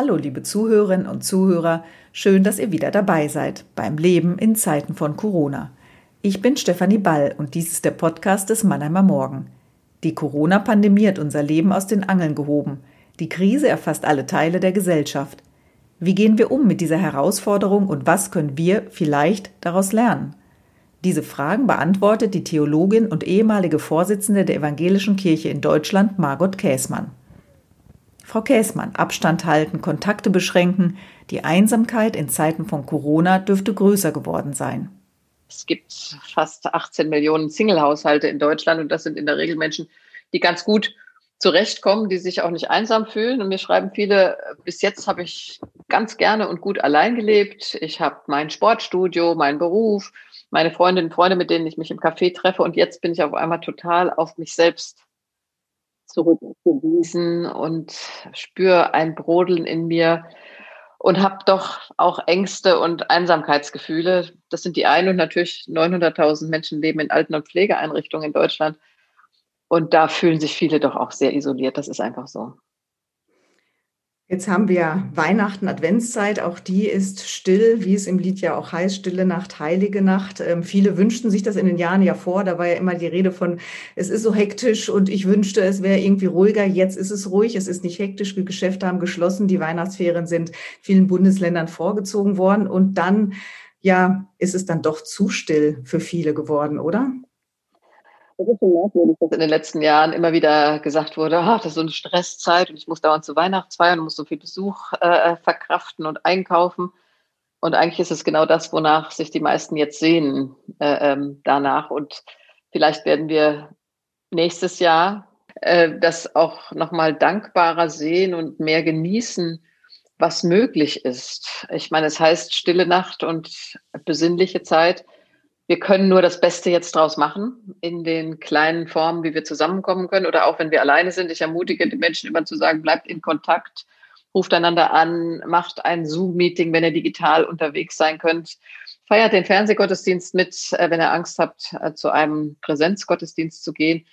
Hallo, liebe Zuhörerinnen und Zuhörer, schön, dass ihr wieder dabei seid beim Leben in Zeiten von Corona. Ich bin Stefanie Ball und dies ist der Podcast des Mannheimer Morgen. Die Corona-Pandemie hat unser Leben aus den Angeln gehoben. Die Krise erfasst alle Teile der Gesellschaft. Wie gehen wir um mit dieser Herausforderung und was können wir vielleicht daraus lernen? Diese Fragen beantwortet die Theologin und ehemalige Vorsitzende der Evangelischen Kirche in Deutschland, Margot Käßmann. Frau Käßmann, Abstand halten, Kontakte beschränken. Die Einsamkeit in Zeiten von Corona dürfte größer geworden sein. Es gibt fast 18 Millionen Single-Haushalte in Deutschland und das sind in der Regel Menschen, die ganz gut zurechtkommen, die sich auch nicht einsam fühlen. Und mir schreiben viele, bis jetzt habe ich ganz gerne und gut allein gelebt. Ich habe mein Sportstudio, meinen Beruf, meine Freundinnen und Freunde, mit denen ich mich im Café treffe. Und jetzt bin ich auf einmal total auf mich selbst zurückgewiesen und spüre ein Brodeln in mir und habe doch auch Ängste und Einsamkeitsgefühle. Das sind die einen und natürlich 900.000 Menschen leben in Alten- und Pflegeeinrichtungen in Deutschland. Und da fühlen sich viele doch auch sehr isoliert. Das ist einfach so. Jetzt haben wir Weihnachten, Adventszeit, auch die ist still, wie es im Lied ja auch heißt, stille Nacht, heilige Nacht. Ähm, viele wünschten sich das in den Jahren ja vor, da war ja immer die Rede von, es ist so hektisch und ich wünschte, es wäre irgendwie ruhiger. Jetzt ist es ruhig, es ist nicht hektisch, die Geschäfte haben geschlossen, die Weihnachtsferien sind vielen Bundesländern vorgezogen worden und dann, ja, ist es dann doch zu still für viele geworden, oder? Das ist schon merkwürdig, dass in den letzten Jahren immer wieder gesagt wurde, ach, das ist so eine Stresszeit und ich muss dauernd zu Weihnachtsfeiern und muss so viel Besuch äh, verkraften und einkaufen. Und eigentlich ist es genau das, wonach sich die meisten jetzt sehen äh, ähm, danach. Und vielleicht werden wir nächstes Jahr äh, das auch nochmal dankbarer sehen und mehr genießen, was möglich ist. Ich meine, es heißt stille Nacht und besinnliche Zeit wir können nur das Beste jetzt draus machen in den kleinen Formen, wie wir zusammenkommen können oder auch wenn wir alleine sind. Ich ermutige die Menschen immer zu sagen, bleibt in Kontakt, ruft einander an, macht ein Zoom-Meeting, wenn ihr digital unterwegs sein könnt. Feiert den Fernsehgottesdienst mit, äh, wenn ihr Angst habt, äh, zu einem Präsenzgottesdienst zu gehen.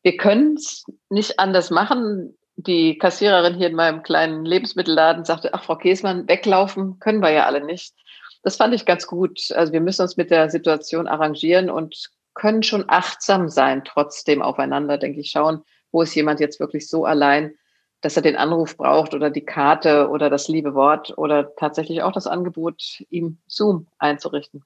Wir können es nicht anders machen. Die Kassiererin hier in meinem kleinen Lebensmittelladen sagte, ach, Frau Käsmann, weglaufen können wir ja alle nicht das fand ich ganz gut. Also wir müssen uns mit der Situation arrangieren und können schon achtsam sein, trotzdem aufeinander, denke ich, schauen, wo ist jemand jetzt wirklich so allein, dass er den Anruf braucht oder die Karte oder das liebe Wort oder tatsächlich auch das Angebot, ihm Zoom einzurichten.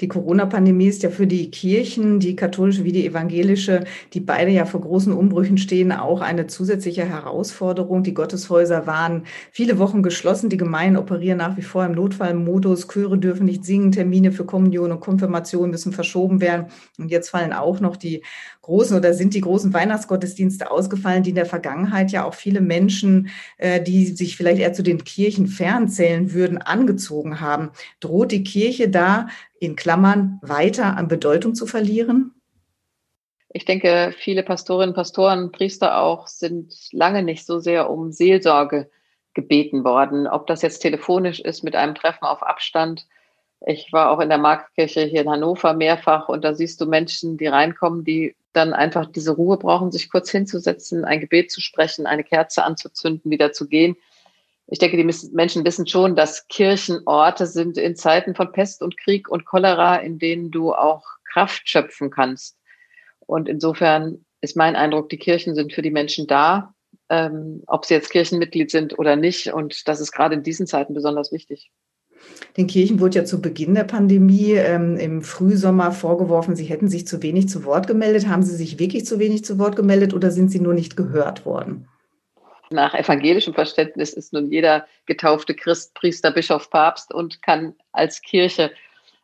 Die Corona-Pandemie ist ja für die Kirchen, die katholische wie die evangelische, die beide ja vor großen Umbrüchen stehen, auch eine zusätzliche Herausforderung. Die Gotteshäuser waren viele Wochen geschlossen. Die Gemeinden operieren nach wie vor im Notfallmodus. Chöre dürfen nicht singen. Termine für Kommunion und Konfirmation müssen verschoben werden. Und jetzt fallen auch noch die großen oder sind die großen Weihnachtsgottesdienste ausgefallen, die in der Vergangenheit ja auch viele Menschen, äh, die sich vielleicht eher zu den Kirchen fernzählen würden, angezogen haben. Droht die Kirche da in Klammern weiter an Bedeutung zu verlieren? Ich denke, viele Pastorinnen, Pastoren, Priester auch sind lange nicht so sehr um Seelsorge gebeten worden. Ob das jetzt telefonisch ist mit einem Treffen auf Abstand. Ich war auch in der Marktkirche hier in Hannover mehrfach und da siehst du Menschen, die reinkommen, die dann einfach diese Ruhe brauchen, sich kurz hinzusetzen, ein Gebet zu sprechen, eine Kerze anzuzünden, wieder zu gehen ich denke, die Menschen wissen schon, dass Kirchen Orte sind in Zeiten von Pest und Krieg und Cholera, in denen du auch Kraft schöpfen kannst. Und insofern ist mein Eindruck, die Kirchen sind für die Menschen da, ähm, ob sie jetzt Kirchenmitglied sind oder nicht. Und das ist gerade in diesen Zeiten besonders wichtig. Den Kirchen wurde ja zu Beginn der Pandemie ähm, im Frühsommer vorgeworfen, sie hätten sich zu wenig zu Wort gemeldet. Haben sie sich wirklich zu wenig zu Wort gemeldet oder sind sie nur nicht gehört worden? Nach evangelischem Verständnis ist nun jeder getaufte Christ, Priester, Bischof, Papst und kann als Kirche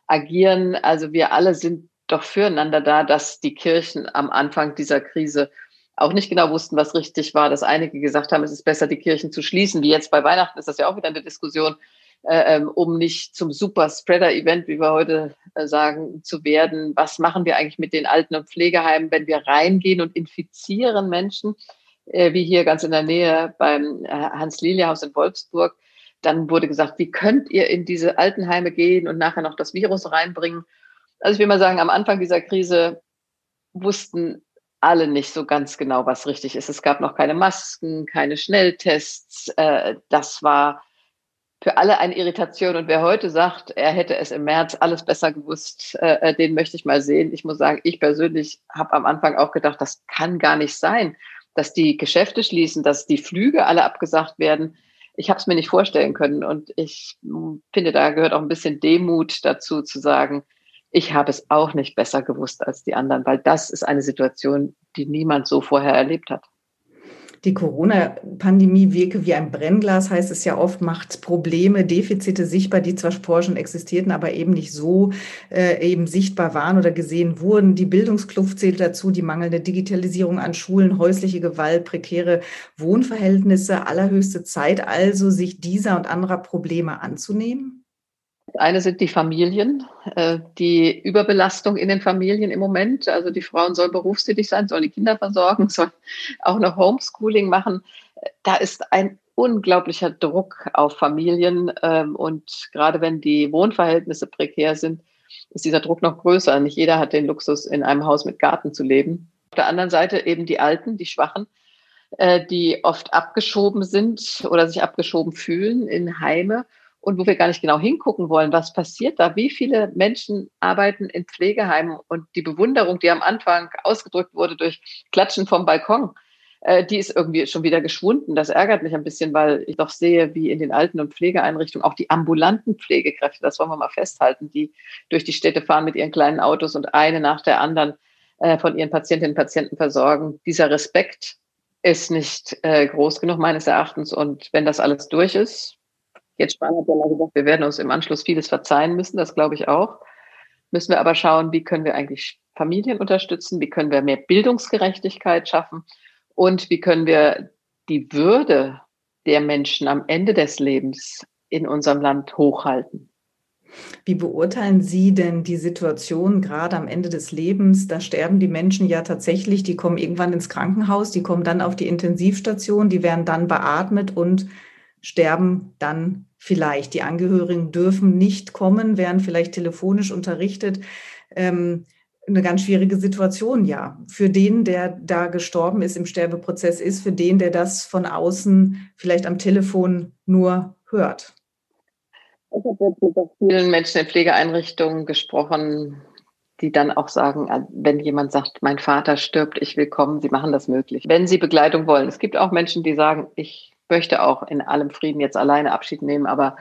agieren. Also wir alle sind doch füreinander da, dass die Kirchen am Anfang dieser Krise auch nicht genau wussten, was richtig war, dass einige gesagt haben, es ist besser, die Kirchen zu schließen. Wie jetzt bei Weihnachten ist das ja auch wieder eine Diskussion, äh, ähm, um nicht zum Super-Spreader-Event, wie wir heute äh, sagen, zu werden. Was machen wir eigentlich mit den Alten- und Pflegeheimen, wenn wir reingehen und infizieren Menschen? Äh, wie hier ganz in der Nähe beim äh, Hans-Lilie-Haus in Wolfsburg. Dann wurde gesagt, wie könnt ihr in diese Altenheime gehen und nachher noch das Virus reinbringen? Also ich will mal sagen, am Anfang dieser Krise wussten alle nicht so ganz genau, was richtig ist. Es gab noch keine Masken, keine Schnelltests. Äh, das war für alle eine Irritation. Und wer heute sagt, er hätte es im März alles besser gewusst, äh, äh den möchte ich mal sehen. Ich muss sagen, ich persönlich habe am Anfang auch gedacht, das kann gar nicht sein, dass die Geschäfte schließen, dass die Flüge alle abgesagt werden. Ich habe es mir nicht vorstellen können. Und ich finde, da gehört auch ein bisschen Demut dazu, zu sagen, ich habe es auch nicht besser gewusst als die anderen, weil das ist eine Situation, die niemand so vorher erlebt hat. Die Corona-Pandemie wirke wie ein Brennglas, heißt es ja oft, macht Probleme, Defizite sichtbar, die zwar vorher schon existierten, aber eben nicht so äh, eben sichtbar waren oder gesehen wurden. Die Bildungskluft zählt dazu, die mangelnde Digitalisierung an Schulen, häusliche Gewalt, prekäre Wohnverhältnisse, allerhöchste Zeit also, sich dieser und anderer Probleme anzunehmen? Eine sind die Familien, äh, die Überbelastung in den Familien im Moment. Also die Frauen sollen berufstätig sein, sollen die Kinder versorgen, sollen auch noch Homeschooling machen. Da ist ein unglaublicher Druck auf Familien. Ähm, und gerade wenn die Wohnverhältnisse prekär sind, ist dieser Druck noch größer. Nicht jeder hat den Luxus, in einem Haus mit Garten zu leben. Auf der anderen Seite eben die Alten, die Schwachen, äh, die oft abgeschoben sind oder sich abgeschoben fühlen in Heime und wo wir gar nicht genau hingucken wollen, was passiert da, wie viele Menschen arbeiten in Pflegeheimen und die Bewunderung, die am Anfang ausgedrückt wurde durch Klatschen vom Balkon, äh, die ist irgendwie schon wieder geschwunden. Das ärgert mich ein bisschen, weil ich doch sehe, wie in den Alten- und Pflegeeinrichtungen auch die ambulanten Pflegekräfte, das wollen wir mal festhalten, die durch die Städte fahren mit ihren kleinen Autos und eine nach der anderen äh, von ihren Patientinnen und Patienten versorgen. Dieser Respekt ist nicht äh, groß genug meines Erachtens. Und wenn das alles durch ist, Jetzt Spahn hat ja mal gesagt, wir werden uns im Anschluss vieles verzeihen müssen, das glaube ich auch. Müssen wir aber schauen, wie können wir eigentlich Familien unterstützen, wie können wir mehr Bildungsgerechtigkeit schaffen und wie können wir die Würde der Menschen am Ende des Lebens in unserem Land hochhalten. Wie beurteilen Sie denn die Situation gerade am Ende des Lebens? Da sterben die Menschen ja tatsächlich, die kommen irgendwann ins Krankenhaus, die kommen dann auf die Intensivstation, die werden dann beatmet und sterben dann vielleicht. Die Angehörigen dürfen nicht kommen, werden vielleicht telefonisch unterrichtet. Ähm, eine ganz schwierige Situation, ja. Für den, der da gestorben ist, im Sterbeprozess ist, für den, der das von außen vielleicht am Telefon nur hört. Ich habe jetzt mit vielen Menschen in Pflegeeinrichtungen gesprochen, die dann auch sagen, äh, wenn jemand sagt, mein Vater stirbt, ich will kommen, sie machen das möglich. Wenn sie Begleitung wollen. Es gibt auch Menschen, die sagen, ich möchte auch in allem Frieden jetzt alleine Abschied nehmen, aber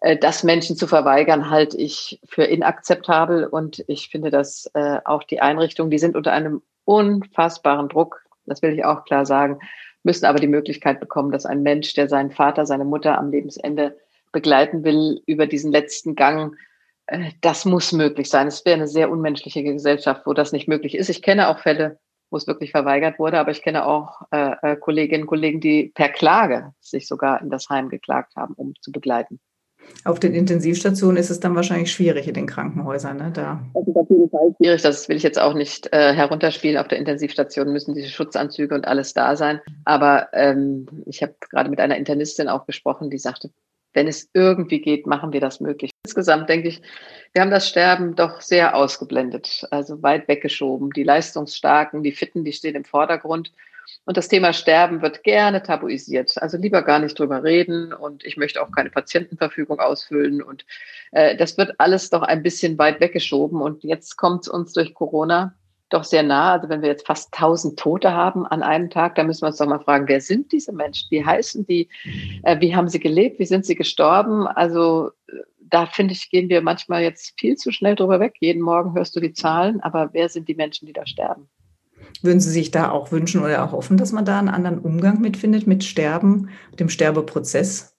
äh, das Menschen zu verweigern, halte ich für inakzeptabel und ich finde, dass äh, auch die Einrichtungen, die sind unter einem unfassbaren Druck, das will ich auch klar sagen, müssen aber die Möglichkeit bekommen, dass ein Mensch, der seinen Vater, seine Mutter am Lebensende begleiten will, über diesen letzten Gang, äh, das muss möglich sein. Es wäre eine sehr unmenschliche Gesellschaft, wo das nicht möglich ist. Ich kenne auch Fälle, wo es wirklich verweigert wurde. Aber ich kenne auch äh, äh, Kolleginnen und Kollegen, die per Klage sich sogar in das Heim geklagt haben, um zu begleiten. Auf den Intensivstationen ist es dann wahrscheinlich schwierig in den Krankenhäusern, ne? Da. Das ist auf jeden Fall schwierig. Das will ich jetzt auch nicht äh, herunterspielen. Auf der Intensivstation müssen diese Schutzanzüge und alles da sein. Aber ähm, ich habe gerade mit einer Internistin auch gesprochen, die sagte, wenn es irgendwie geht, machen wir das möglich. Insgesamt denke ich, wir haben das Sterben doch sehr ausgeblendet, also weit weggeschoben. Die Leistungsstarken, die Fitten, die stehen im Vordergrund. Und das Thema Sterben wird gerne tabuisiert. Also lieber gar nicht drüber reden und ich möchte auch keine Patientenverfügung ausfüllen. Und äh, das wird alles doch ein bisschen weit weggeschoben. Und jetzt kommt es uns durch Corona doch sehr nah. Also wenn wir jetzt fast 1000 Tote haben an einem Tag, dann müssen wir uns doch mal fragen, wer sind diese Menschen? Wie heißen die? Äh, wie haben sie gelebt? Wie sind sie gestorben? Also äh, da finde ich, gehen wir manchmal jetzt viel zu schnell drüber weg. Jeden Morgen hörst du die Zahlen, aber wer sind die Menschen, die da sterben? Würden Sie sich da auch wünschen oder auch hoffen, dass man da einen anderen Umgang mitfindet mit Sterben, dem Sterbeprozess?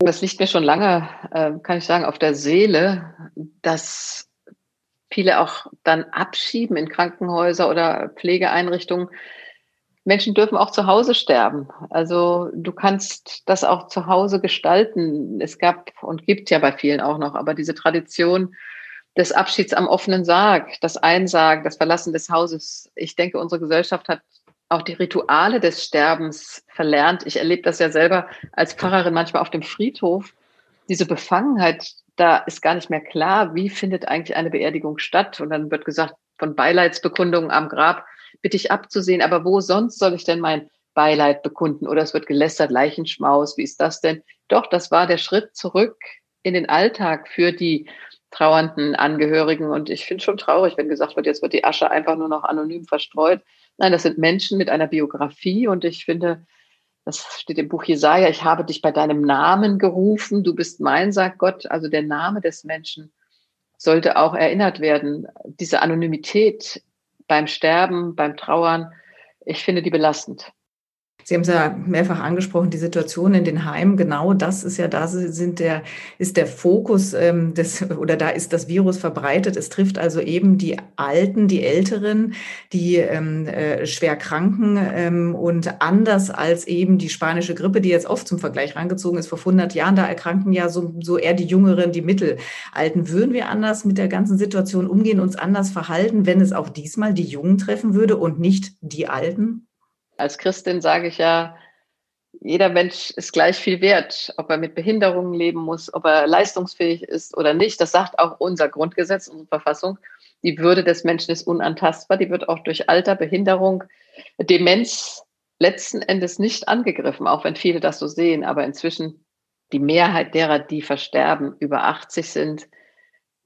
Das liegt mir schon lange, äh, kann ich sagen, auf der Seele, dass viele auch dann abschieben in Krankenhäuser oder Pflegeeinrichtungen. Menschen dürfen auch zu Hause sterben. Also du kannst das auch zu Hause gestalten. Es gab und gibt ja bei vielen auch noch, aber diese Tradition des Abschieds am offenen Sarg, das Einsagen, das Verlassen des Hauses. Ich denke, unsere Gesellschaft hat auch die Rituale des Sterbens verlernt. Ich erlebe das ja selber als Pfarrerin manchmal auf dem Friedhof. Diese Befangenheit da ist gar nicht mehr klar, wie findet eigentlich eine Beerdigung statt. Und dann wird gesagt, von Beileidsbekundungen am Grab bitte ich abzusehen. Aber wo sonst soll ich denn mein Beileid bekunden? Oder es wird gelästert, Leichenschmaus, wie ist das denn? Doch, das war der Schritt zurück in den Alltag für die trauernden Angehörigen. Und ich finde schon traurig, wenn gesagt wird, jetzt wird die Asche einfach nur noch anonym verstreut. Nein, das sind Menschen mit einer Biografie und ich finde, das steht im Buch Jesaja, ich habe dich bei deinem Namen gerufen, du bist mein, sagt Gott. Also der Name des Menschen sollte auch erinnert werden. Diese Anonymität beim Sterben, beim Trauern, ich finde die belastend. Sie haben es ja mehrfach angesprochen, die Situation in den Heimen. Genau das ist ja, da sind der, ist der Fokus ähm, des, oder da ist das Virus verbreitet. Es trifft also eben die Alten, die Älteren, die ähm, äh, schwer Kranken ähm, und anders als eben die spanische Grippe, die jetzt oft zum Vergleich rangezogen ist, vor 100 Jahren, da erkranken ja so, so eher die Jüngeren, die Mittelalten. Würden wir anders mit der ganzen Situation umgehen, uns anders verhalten, wenn es auch diesmal die Jungen treffen würde und nicht die Alten? Als Christin sage ich ja, jeder Mensch ist gleich viel wert, ob er mit Behinderungen leben muss, ob er leistungsfähig ist oder nicht. Das sagt auch unser Grundgesetz, unsere Verfassung. Die Würde des Menschen ist unantastbar. Die wird auch durch Alter, Behinderung, Demenz letzten Endes nicht angegriffen, auch wenn viele das so sehen. Aber inzwischen die Mehrheit derer, die versterben, über 80 sind,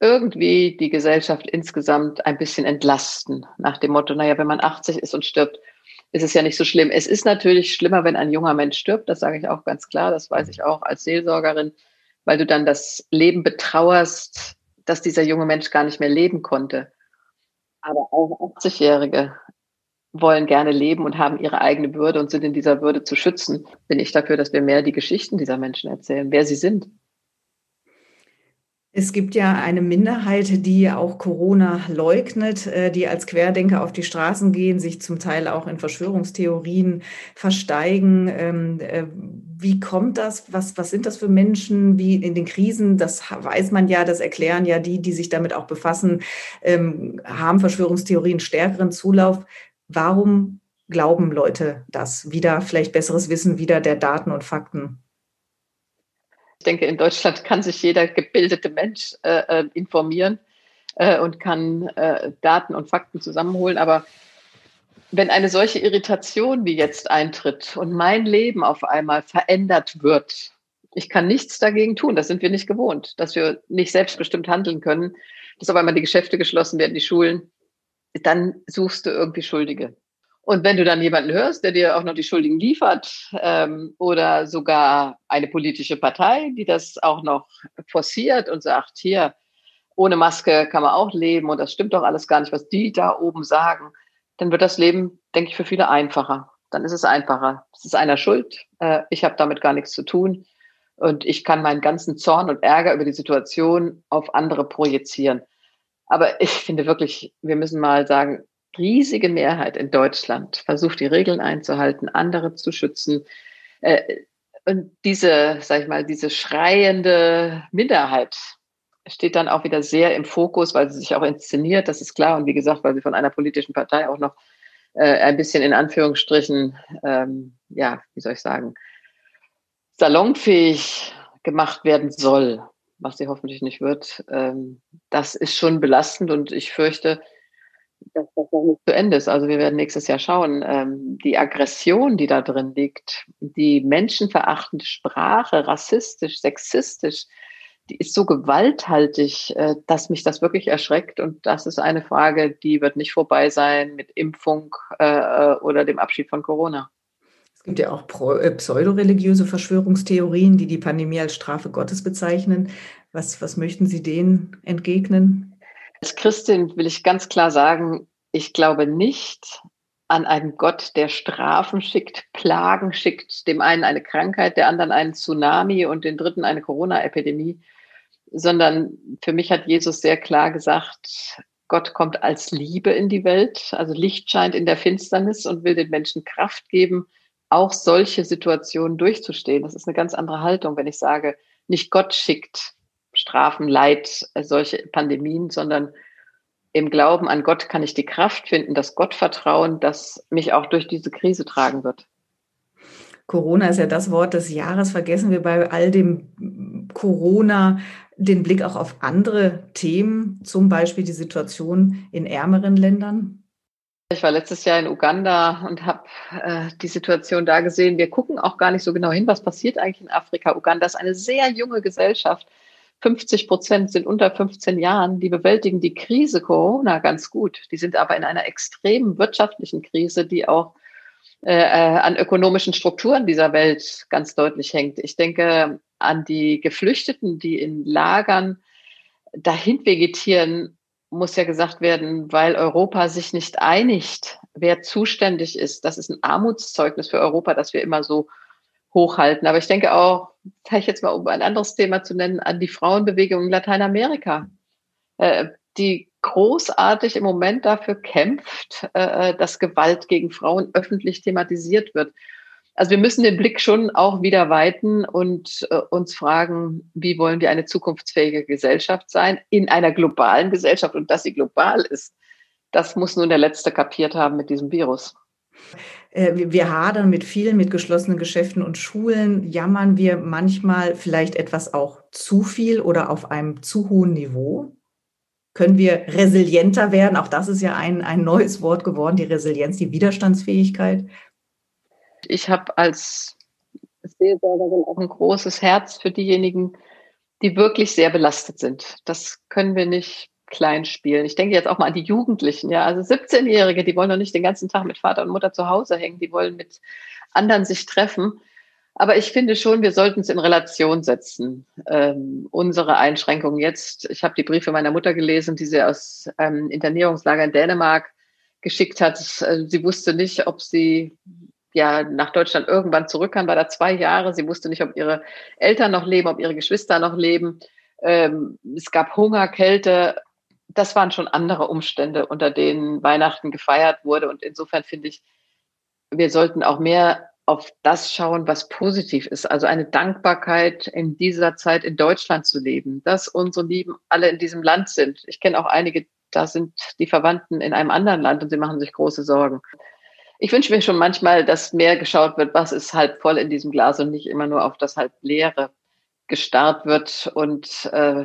irgendwie die Gesellschaft insgesamt ein bisschen entlasten. Nach dem Motto, naja, wenn man 80 ist und stirbt, ist es ja nicht so schlimm. Es ist natürlich schlimmer, wenn ein junger Mensch stirbt, das sage ich auch ganz klar, das weiß ich auch als Seelsorgerin, weil du dann das Leben betrauerst, dass dieser junge Mensch gar nicht mehr leben konnte. Aber auch 80-Jährige wollen gerne leben und haben ihre eigene Würde und sind in dieser Würde zu schützen. Bin ich dafür, dass wir mehr die Geschichten dieser Menschen erzählen, wer sie sind. Es gibt ja eine Minderheit, die auch Corona leugnet, äh, die als Querdenker auf die Straßen gehen, sich zum Teil auch in Verschwörungstheorien versteigen. Ähm, äh, wie kommt das? Was, was sind das für Menschen? Wie in den Krisen? Das weiß man ja, das erklären ja die, die sich damit auch befassen, ähm, haben Verschwörungstheorien stärkeren Zulauf. Warum glauben Leute das? Wieder vielleicht besseres Wissen, wieder der Daten und Fakten. Ich denke, in Deutschland kann sich jeder gebildete Mensch äh, äh, informieren äh, und kann äh, Daten und Fakten zusammenholen. Aber wenn eine solche Irritation wie jetzt eintritt und mein Leben auf einmal verändert wird, ich kann nichts dagegen tun. Das sind wir nicht gewohnt, dass wir nicht selbstbestimmt handeln können, dass auf einmal die Geschäfte geschlossen werden, die Schulen, dann suchst du irgendwie Schuldige. Und wenn du dann jemanden hörst, der dir auch noch die Schuldigen liefert ähm, oder sogar eine politische Partei, die das auch noch forciert und sagt, hier, ohne Maske kann man auch leben und das stimmt doch alles gar nicht, was die da oben sagen, dann wird das Leben, denke ich, für viele einfacher. Dann ist es einfacher. Es ist einer schuld. Äh, ich habe damit gar nichts zu tun. Und ich kann meinen ganzen Zorn und Ärger über die Situation auf andere projizieren. Aber ich finde wirklich, wir müssen mal sagen, riesige Mehrheit in Deutschland versucht, die Regeln einzuhalten, andere zu schützen. Äh, und diese, sag ich mal, diese schreiende Minderheit steht dann auch wieder sehr im Fokus, weil sie sich auch inszeniert, das ist klar. Und wie gesagt, weil sie von einer politischen Partei auch noch äh, ein bisschen in Anführungsstrichen, ähm, ja, wie soll ich sagen, salonfähig gemacht werden soll, was sie hoffentlich nicht wird. Ähm, das ist schon belastend und ich fürchte, dass das noch nicht zu Ende ist. Also wir werden nächstes Jahr schauen, ähm, die Aggression, die da drin liegt, die menschenverachtende Sprache, rassistisch, sexistisch, die ist so gewalthaltig, äh, dass mich das wirklich erschreckt. Und das ist eine Frage, die wird nicht vorbei sein mit Impfung äh, äh oder dem Abschied von Corona. Es gibt ja auch äh, pseudoreligiöse Verschwörungstheorien, die die Pandemie als Strafe Gottes bezeichnen. Was, was möchten Sie denen entgegnen? Als Christin will ich ganz klar sagen, ich glaube nicht an einen Gott, der Strafen schickt, Plagen schickt, dem einen eine Krankheit, der anderen einen Tsunami und den dritten eine Corona-Epidemie, sondern für mich hat Jesus sehr klar gesagt, Gott kommt als Liebe in die Welt, also Licht scheint in der Finsternis und will den Menschen Kraft geben, auch solche Situationen durchzustehen. Das ist eine ganz andere Haltung, wenn ich sage, nicht Gott schickt Strafen, Leid, solche Pandemien, sondern im Glauben an Gott kann ich die Kraft finden, das Gottvertrauen, das mich auch durch diese Krise tragen wird. Corona ist ja das Wort des Jahres. Vergessen wir bei all dem Corona den Blick auch auf andere Themen, zum Beispiel die Situation in ärmeren Ländern? Ich war letztes Jahr in Uganda und habe äh, die Situation da gesehen. Wir gucken auch gar nicht so genau hin, was passiert eigentlich in Afrika. Uganda ist eine sehr junge Gesellschaft. 50 Prozent sind unter 15 Jahren. Die bewältigen die Krise Corona ganz gut. Die sind aber in einer extremen wirtschaftlichen Krise, die auch äh, äh an ökonomischen Strukturen dieser Welt ganz deutlich hängt. Ich denke an die Geflüchteten, die in Lagern dahin vegetieren muss ja gesagt werden, weil Europa sich nicht einigt, wer zuständig ist. Das ist ein Armutszeugnis für Europa, das wir immer so hochhalten. Aber ich denke auch, zeige ich jetzt mal, um ein anderes Thema zu nennen, an die Frauenbewegung in Lateinamerika, äh, die großartig im Moment dafür kämpft, äh, dass Gewalt gegen Frauen öffentlich thematisiert wird. Also wir müssen den Blick schon auch wieder weiten und äh, uns fragen, wie wollen wir eine zukunftsfähige Gesellschaft sein in einer globalen Gesellschaft und dass sie global ist. Das muss nun der Letzte kapiert haben mit diesem Virus. Äh, wir hadern mit vielen, mit geschlossenen Geschäften und Schulen. Jammern wir manchmal vielleicht etwas auch zu viel oder auf einem zu hohen Niveau? Können wir resilienter werden? Auch das ist ja ein, ein neues Wort geworden, die Resilienz, die Widerstandsfähigkeit. Ich habe als Seelsorgerin auch ein großes Herz für diejenigen, die wirklich sehr belastet sind. Das können wir nicht klein spielen. Ich denke jetzt auch mal an die Jugendlichen, ja, also 17-Jährige, die wollen doch nicht den ganzen Tag mit Vater und Mutter zu Hause hängen, die wollen mit anderen sich treffen. Aber ich finde schon, wir sollten es in Relation setzen. Ähm, unsere Einschränkungen jetzt. Ich habe die Briefe meiner Mutter gelesen, die sie aus ähm, Internierungslager in Dänemark geschickt hat. Sie wusste nicht, ob sie ja nach Deutschland irgendwann zurückkam, war da zwei Jahre. Sie wusste nicht, ob ihre Eltern noch leben, ob ihre Geschwister noch leben. Ähm, es gab Hunger, Kälte. Das waren schon andere Umstände, unter denen Weihnachten gefeiert wurde. Und insofern finde ich, wir sollten auch mehr auf das schauen, was positiv ist. Also eine Dankbarkeit in dieser Zeit in Deutschland zu leben, dass unsere Lieben alle in diesem Land sind. Ich kenne auch einige, da sind die Verwandten in einem anderen Land und sie machen sich große Sorgen ich wünsche mir schon manchmal, dass mehr geschaut wird, was ist halb voll in diesem Glas und nicht immer nur auf das halb leere gestarrt wird. Und äh,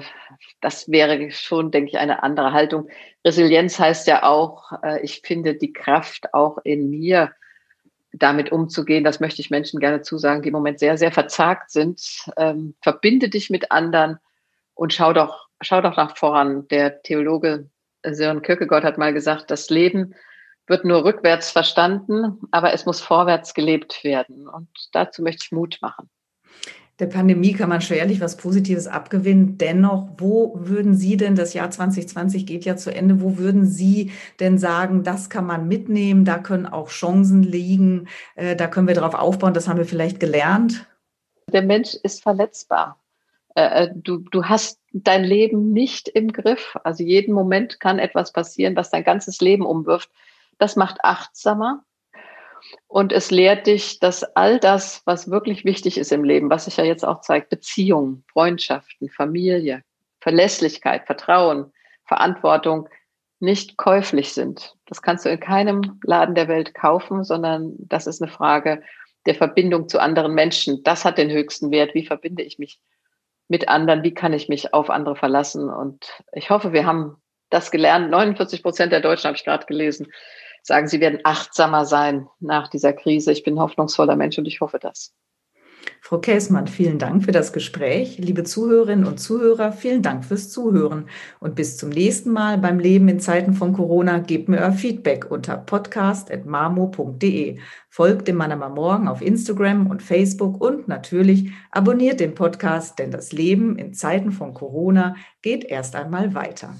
das wäre schon, denke ich, eine andere Haltung. Resilienz heißt ja auch, äh, ich finde die Kraft auch in mir, damit umzugehen. Das möchte ich Menschen gerne zusagen, die im Moment sehr, sehr verzagt sind. Ähm, verbinde dich mit anderen und schau doch, schau doch nach voran. Der Theologe Sören Kierkegaard hat mal gesagt, das Leben wird nur rückwärts verstanden, aber es muss vorwärts gelebt werden. Und dazu möchte ich Mut machen. Der Pandemie kann man schwerlich was Positives abgewinnen. Dennoch, wo würden Sie denn, das Jahr 2020 geht ja zu Ende, wo würden Sie denn sagen, das kann man mitnehmen, da können auch Chancen liegen, äh, da können wir darauf aufbauen, das haben wir vielleicht gelernt? Der Mensch ist verletzbar. Äh, äh, du, du hast dein Leben nicht im Griff. Also jeden Moment kann etwas passieren, was dein ganzes Leben umwirft. Das macht achtsamer und es lehrt dich, dass all das, was wirklich wichtig ist im Leben, was sich ja jetzt auch zeigt, Beziehungen, Freundschaften, Familie, Verlässlichkeit, Vertrauen, Verantwortung, nicht käuflich sind. Das kannst du in keinem Laden der Welt kaufen, sondern das ist eine Frage der Verbindung zu anderen Menschen. Das hat den höchsten Wert. Wie verbinde ich mich mit anderen? Wie kann ich mich auf andere verlassen? Und ich hoffe, wir haben das gelernt. 49 Prozent der Deutschen habe ich gerade gelesen, sagen, sie werden achtsamer sein nach dieser Krise. Ich bin ein hoffnungsvoller Mensch und ich hoffe das. Frau Käßmann, vielen Dank für das Gespräch. Liebe Zuhörerinnen und Zuhörer, vielen Dank fürs Zuhören. Und bis zum nächsten Mal beim Leben in Zeiten von Corona. Gebt mir euer Feedback unter podcast.marmo.de. Folgt dem Manama Morgen auf Instagram und Facebook und natürlich abonniert den Podcast, denn das Leben in Zeiten von Corona geht erst einmal weiter.